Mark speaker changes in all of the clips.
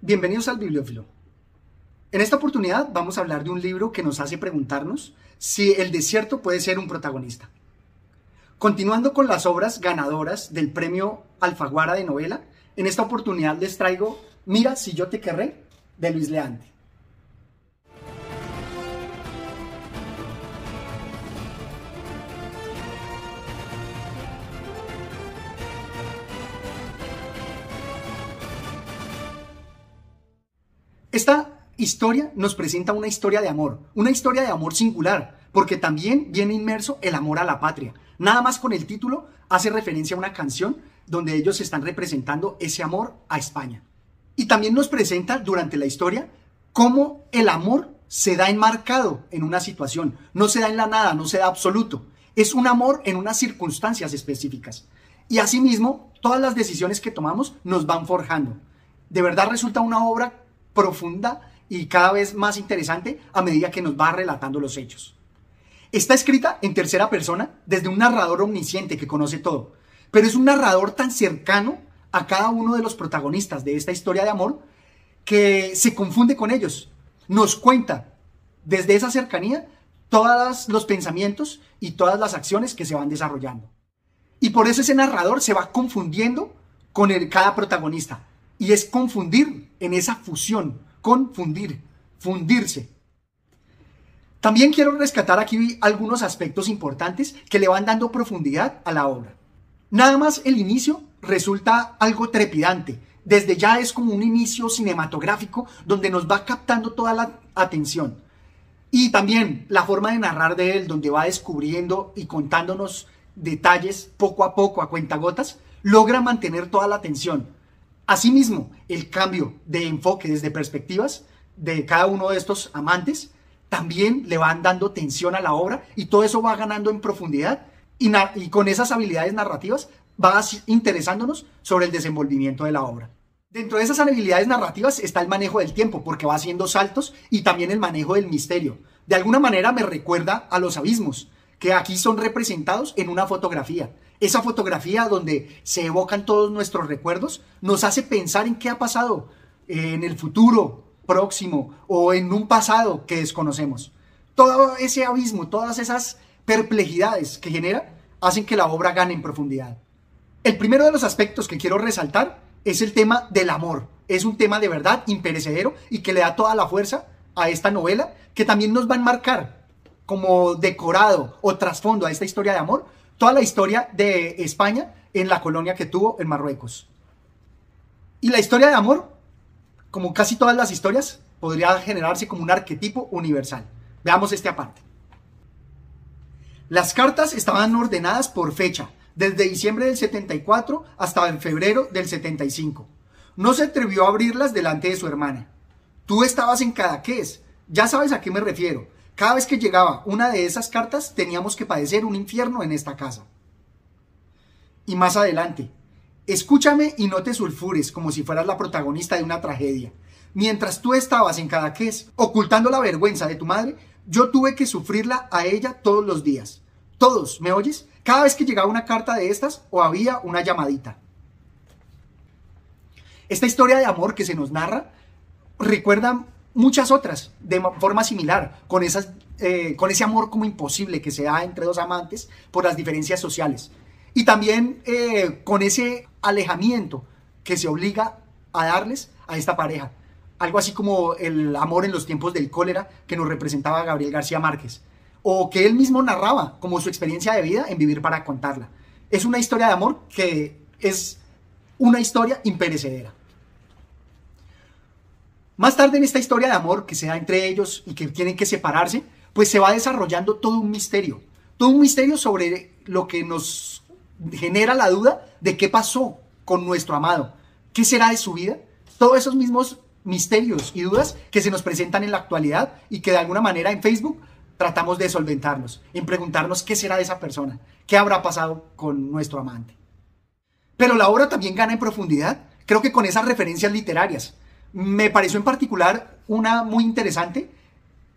Speaker 1: Bienvenidos al Bibliófilo. En esta oportunidad vamos a hablar de un libro que nos hace preguntarnos si el desierto puede ser un protagonista. Continuando con las obras ganadoras del premio Alfaguara de novela, en esta oportunidad les traigo Mira si yo te querré de Luis Leante. Esta historia nos presenta una historia de amor, una historia de amor singular, porque también viene inmerso el amor a la patria. Nada más con el título hace referencia a una canción donde ellos están representando ese amor a España. Y también nos presenta durante la historia cómo el amor se da enmarcado en una situación, no se da en la nada, no se da absoluto. Es un amor en unas circunstancias específicas. Y asimismo, todas las decisiones que tomamos nos van forjando. De verdad resulta una obra profunda y cada vez más interesante a medida que nos va relatando los hechos. Está escrita en tercera persona desde un narrador omnisciente que conoce todo, pero es un narrador tan cercano a cada uno de los protagonistas de esta historia de amor que se confunde con ellos. Nos cuenta desde esa cercanía todos los pensamientos y todas las acciones que se van desarrollando. Y por eso ese narrador se va confundiendo con cada protagonista. Y es confundir en esa fusión, confundir, fundirse. También quiero rescatar aquí algunos aspectos importantes que le van dando profundidad a la obra. Nada más el inicio resulta algo trepidante. Desde ya es como un inicio cinematográfico donde nos va captando toda la atención. Y también la forma de narrar de él, donde va descubriendo y contándonos detalles poco a poco, a cuentagotas, logra mantener toda la atención. Asimismo, el cambio de enfoque desde perspectivas de cada uno de estos amantes también le van dando tensión a la obra y todo eso va ganando en profundidad y, y con esas habilidades narrativas va interesándonos sobre el desenvolvimiento de la obra. Dentro de esas habilidades narrativas está el manejo del tiempo, porque va haciendo saltos y también el manejo del misterio. De alguna manera me recuerda a los abismos, que aquí son representados en una fotografía. Esa fotografía donde se evocan todos nuestros recuerdos nos hace pensar en qué ha pasado en el futuro próximo o en un pasado que desconocemos. Todo ese abismo, todas esas perplejidades que genera hacen que la obra gane en profundidad. El primero de los aspectos que quiero resaltar es el tema del amor. Es un tema de verdad imperecedero y que le da toda la fuerza a esta novela que también nos va a enmarcar como decorado o trasfondo a esta historia de amor toda la historia de España en la colonia que tuvo en Marruecos. Y la historia de amor, como casi todas las historias, podría generarse como un arquetipo universal. Veamos este aparte. Las cartas estaban ordenadas por fecha, desde diciembre del 74 hasta febrero del 75. No se atrevió a abrirlas delante de su hermana. Tú estabas en Cadaqués, ya sabes a qué me refiero. Cada vez que llegaba una de esas cartas teníamos que padecer un infierno en esta casa. Y más adelante, escúchame y no te sulfures como si fueras la protagonista de una tragedia. Mientras tú estabas en Cadaqués ocultando la vergüenza de tu madre, yo tuve que sufrirla a ella todos los días. Todos, ¿me oyes? Cada vez que llegaba una carta de estas o había una llamadita. Esta historia de amor que se nos narra recuerda muchas otras de forma similar, con, esas, eh, con ese amor como imposible que se da entre dos amantes por las diferencias sociales. Y también eh, con ese alejamiento que se obliga a darles a esta pareja. Algo así como el amor en los tiempos del cólera que nos representaba Gabriel García Márquez. O que él mismo narraba como su experiencia de vida en Vivir para contarla. Es una historia de amor que es una historia imperecedera. Más tarde en esta historia de amor que se da entre ellos y que tienen que separarse, pues se va desarrollando todo un misterio. Todo un misterio sobre lo que nos genera la duda de qué pasó con nuestro amado. ¿Qué será de su vida? Todos esos mismos misterios y dudas que se nos presentan en la actualidad y que de alguna manera en Facebook tratamos de solventarlos, en preguntarnos qué será de esa persona, qué habrá pasado con nuestro amante. Pero la obra también gana en profundidad, creo que con esas referencias literarias, me pareció en particular una muy interesante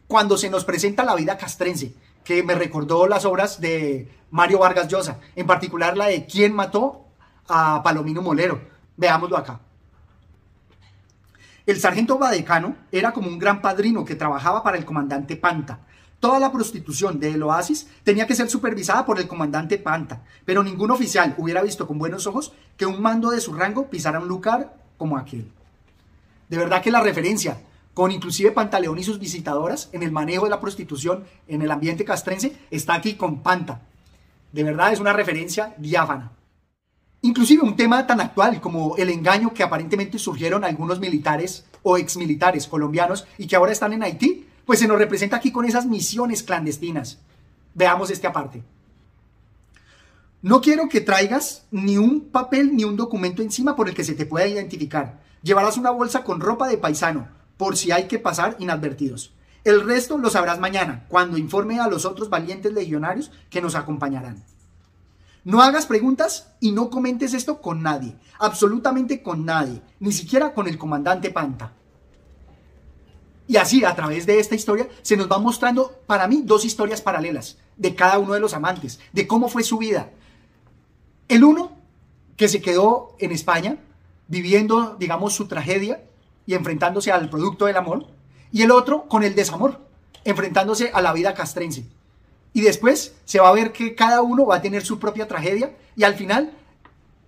Speaker 1: cuando se nos presenta la vida castrense, que me recordó las obras de Mario Vargas Llosa, en particular la de ¿Quién mató a Palomino Molero? Veámoslo acá. El sargento Badecano era como un gran padrino que trabajaba para el comandante Panta. Toda la prostitución del oasis tenía que ser supervisada por el comandante Panta, pero ningún oficial hubiera visto con buenos ojos que un mando de su rango pisara un lugar como aquel. De verdad que la referencia con inclusive Pantaleón y sus visitadoras en el manejo de la prostitución en el ambiente castrense está aquí con Panta. De verdad es una referencia diáfana. Inclusive un tema tan actual como el engaño que aparentemente surgieron algunos militares o exmilitares colombianos y que ahora están en Haití pues se nos representa aquí con esas misiones clandestinas. Veamos este aparte. No quiero que traigas ni un papel ni un documento encima por el que se te pueda identificar. Llevarás una bolsa con ropa de paisano, por si hay que pasar inadvertidos. El resto lo sabrás mañana, cuando informe a los otros valientes legionarios que nos acompañarán. No hagas preguntas y no comentes esto con nadie, absolutamente con nadie, ni siquiera con el comandante Panta. Y así, a través de esta historia, se nos va mostrando, para mí, dos historias paralelas de cada uno de los amantes, de cómo fue su vida. El uno, que se quedó en España, viviendo, digamos, su tragedia y enfrentándose al producto del amor. Y el otro, con el desamor, enfrentándose a la vida castrense. Y después se va a ver que cada uno va a tener su propia tragedia y al final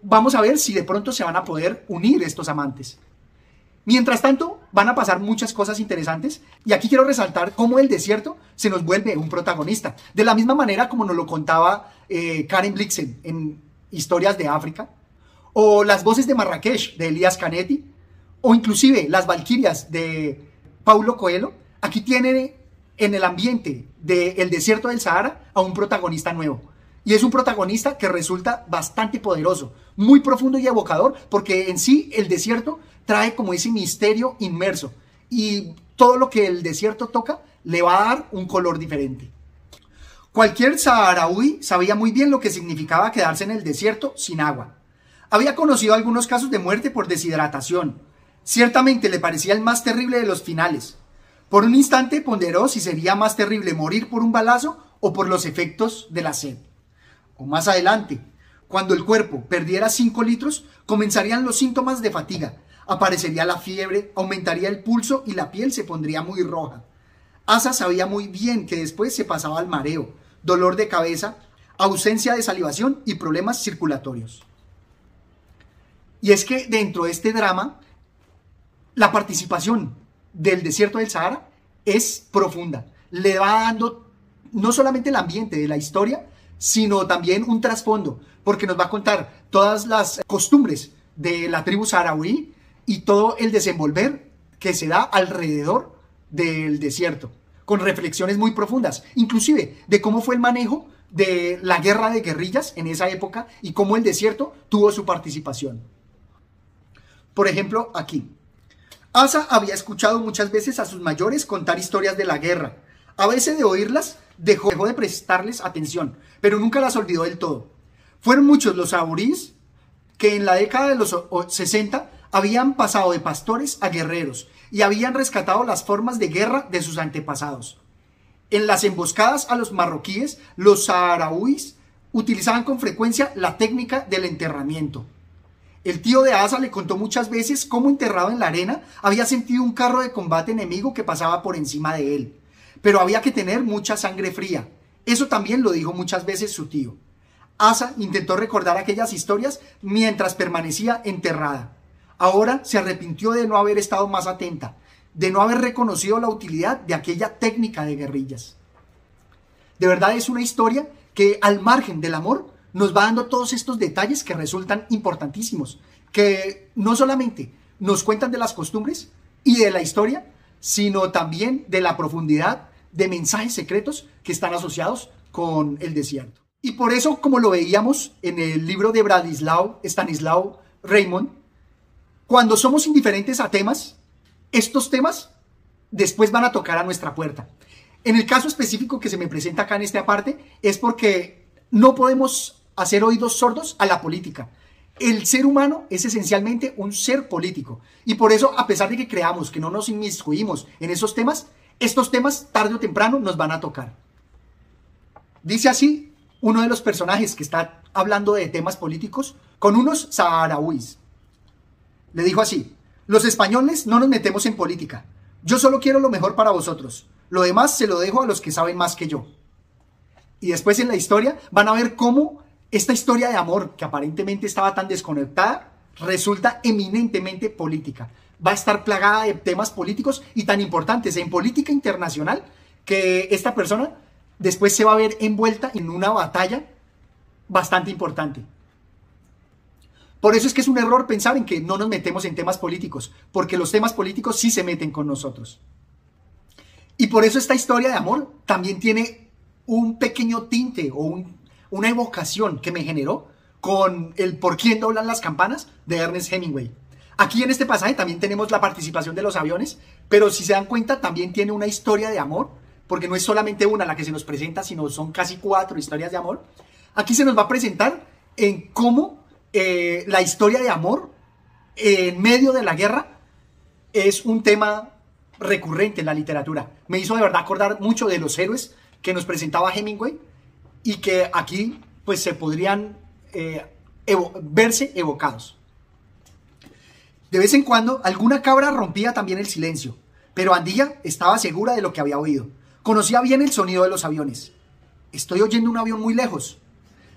Speaker 1: vamos a ver si de pronto se van a poder unir estos amantes. Mientras tanto, van a pasar muchas cosas interesantes y aquí quiero resaltar cómo el desierto se nos vuelve un protagonista. De la misma manera como nos lo contaba eh, Karen Blixen en Historias de África, o las voces de Marrakech de Elías Canetti, o inclusive las Valquirias de Paulo Coelho, aquí tiene en el ambiente del desierto del Sahara a un protagonista nuevo. Y es un protagonista que resulta bastante poderoso, muy profundo y evocador, porque en sí el desierto trae como ese misterio inmerso. Y todo lo que el desierto toca le va a dar un color diferente. Cualquier saharaui sabía muy bien lo que significaba quedarse en el desierto sin agua. Había conocido algunos casos de muerte por deshidratación. Ciertamente le parecía el más terrible de los finales. Por un instante ponderó si sería más terrible morir por un balazo o por los efectos de la sed o más adelante, cuando el cuerpo perdiera 5 litros, comenzarían los síntomas de fatiga, aparecería la fiebre, aumentaría el pulso y la piel se pondría muy roja. Asa sabía muy bien que después se pasaba al mareo, dolor de cabeza, ausencia de salivación y problemas circulatorios. Y es que dentro de este drama, la participación del desierto del Sahara es profunda. Le va dando no solamente el ambiente de la historia, sino también un trasfondo, porque nos va a contar todas las costumbres de la tribu saharaui y todo el desenvolver que se da alrededor del desierto, con reflexiones muy profundas, inclusive de cómo fue el manejo de la guerra de guerrillas en esa época y cómo el desierto tuvo su participación. Por ejemplo, aquí. Asa había escuchado muchas veces a sus mayores contar historias de la guerra. A veces de oírlas dejó, de prestarles atención, pero nunca las olvidó del todo. Fueron muchos los saurís que en la década de los 60 habían pasado de pastores a guerreros y habían rescatado las formas de guerra de sus antepasados. En las emboscadas a los marroquíes, los saharauis utilizaban con frecuencia la técnica del enterramiento. El tío de Asa le contó muchas veces cómo enterrado en la arena había sentido un carro de combate enemigo que pasaba por encima de él pero había que tener mucha sangre fría. Eso también lo dijo muchas veces su tío. Asa intentó recordar aquellas historias mientras permanecía enterrada. Ahora se arrepintió de no haber estado más atenta, de no haber reconocido la utilidad de aquella técnica de guerrillas. De verdad es una historia que al margen del amor nos va dando todos estos detalles que resultan importantísimos, que no solamente nos cuentan de las costumbres y de la historia, sino también de la profundidad de mensajes secretos que están asociados con el desierto. Y por eso, como lo veíamos en el libro de Bradislao, Stanislao Raymond, cuando somos indiferentes a temas, estos temas después van a tocar a nuestra puerta. En el caso específico que se me presenta acá en esta parte, es porque no podemos hacer oídos sordos a la política. El ser humano es esencialmente un ser político. Y por eso, a pesar de que creamos que no nos inmiscuimos en esos temas, estos temas tarde o temprano nos van a tocar. Dice así uno de los personajes que está hablando de temas políticos con unos saharauis. Le dijo así, Los españoles no nos metemos en política. Yo solo quiero lo mejor para vosotros. Lo demás se lo dejo a los que saben más que yo. Y después en la historia van a ver cómo esta historia de amor, que aparentemente estaba tan desconectada, resulta eminentemente política. Va a estar plagada de temas políticos y tan importantes en política internacional que esta persona después se va a ver envuelta en una batalla bastante importante. Por eso es que es un error pensar en que no nos metemos en temas políticos, porque los temas políticos sí se meten con nosotros. Y por eso esta historia de amor también tiene un pequeño tinte o una evocación que me generó con el por quién doblan las campanas de Ernest Hemingway. Aquí en este pasaje también tenemos la participación de los aviones, pero si se dan cuenta también tiene una historia de amor, porque no es solamente una la que se nos presenta, sino son casi cuatro historias de amor. Aquí se nos va a presentar en cómo eh, la historia de amor en medio de la guerra es un tema recurrente en la literatura. Me hizo de verdad acordar mucho de los héroes que nos presentaba Hemingway y que aquí pues se podrían eh, verse evocados. De vez en cuando alguna cabra rompía también el silencio, pero Andilla estaba segura de lo que había oído. Conocía bien el sonido de los aviones. Estoy oyendo un avión muy lejos.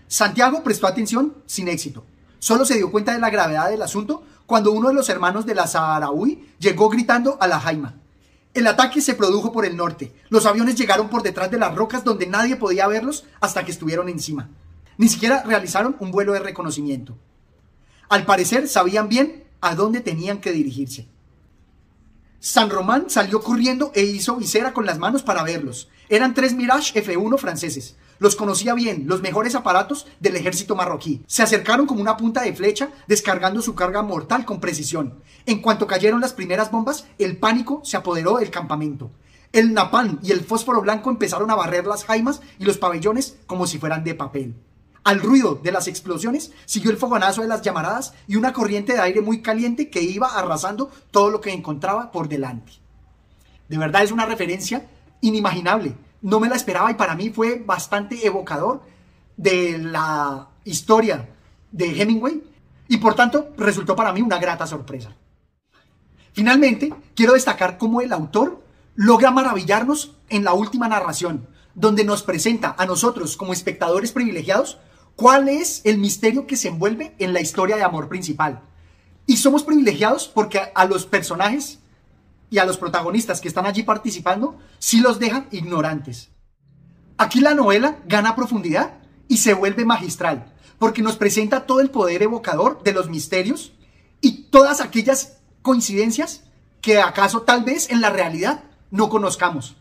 Speaker 1: Santiago prestó atención sin éxito. Solo se dio cuenta de la gravedad del asunto cuando uno de los hermanos de la Saharaui llegó gritando a la Jaima. El ataque se produjo por el norte. Los aviones llegaron por detrás de las rocas donde nadie podía verlos hasta que estuvieron encima. Ni siquiera realizaron un vuelo de reconocimiento. Al parecer sabían bien a dónde tenían que dirigirse. San Román salió corriendo e hizo visera con las manos para verlos. Eran tres Mirage F1 franceses. Los conocía bien, los mejores aparatos del ejército marroquí. Se acercaron como una punta de flecha, descargando su carga mortal con precisión. En cuanto cayeron las primeras bombas, el pánico se apoderó del campamento. El napán y el fósforo blanco empezaron a barrer las jaimas y los pabellones como si fueran de papel. Al ruido de las explosiones siguió el fogonazo de las llamaradas y una corriente de aire muy caliente que iba arrasando todo lo que encontraba por delante. De verdad es una referencia inimaginable no me la esperaba y para mí fue bastante evocador de la historia de Hemingway y por tanto resultó para mí una grata sorpresa. Finalmente, quiero destacar cómo el autor logra maravillarnos en la última narración, donde nos presenta a nosotros como espectadores privilegiados cuál es el misterio que se envuelve en la historia de amor principal. Y somos privilegiados porque a los personajes y a los protagonistas que están allí participando, sí los dejan ignorantes. Aquí la novela gana profundidad y se vuelve magistral, porque nos presenta todo el poder evocador de los misterios y todas aquellas coincidencias que acaso tal vez en la realidad no conozcamos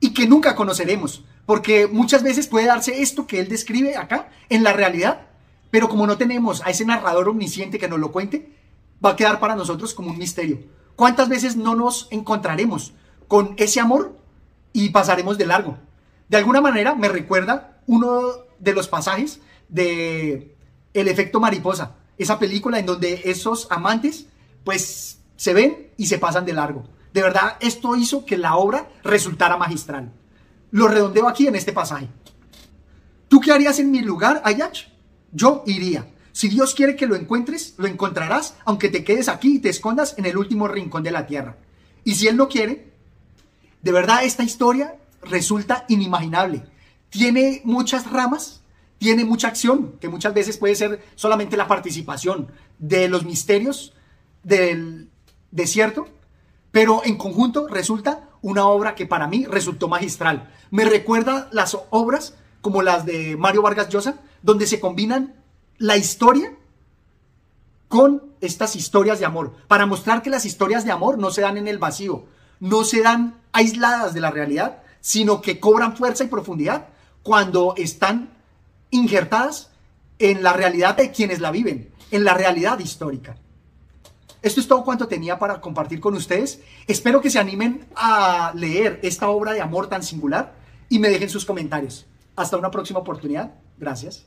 Speaker 1: y que nunca conoceremos, porque muchas veces puede darse esto que él describe acá en la realidad, pero como no tenemos a ese narrador omnisciente que nos lo cuente, va a quedar para nosotros como un misterio. ¿Cuántas veces no nos encontraremos con ese amor y pasaremos de largo? De alguna manera me recuerda uno de los pasajes de El efecto mariposa, esa película en donde esos amantes pues se ven y se pasan de largo. De verdad, esto hizo que la obra resultara magistral. Lo redondeo aquí en este pasaje. ¿Tú qué harías en mi lugar, Ayach? Yo iría. Si Dios quiere que lo encuentres, lo encontrarás, aunque te quedes aquí y te escondas en el último rincón de la tierra. Y si Él no quiere, de verdad esta historia resulta inimaginable. Tiene muchas ramas, tiene mucha acción, que muchas veces puede ser solamente la participación de los misterios del desierto, pero en conjunto resulta una obra que para mí resultó magistral. Me recuerda las obras como las de Mario Vargas Llosa, donde se combinan la historia con estas historias de amor, para mostrar que las historias de amor no se dan en el vacío, no se dan aisladas de la realidad, sino que cobran fuerza y profundidad cuando están injertadas en la realidad de quienes la viven, en la realidad histórica. Esto es todo cuanto tenía para compartir con ustedes. Espero que se animen a leer esta obra de amor tan singular y me dejen sus comentarios. Hasta una próxima oportunidad. Gracias.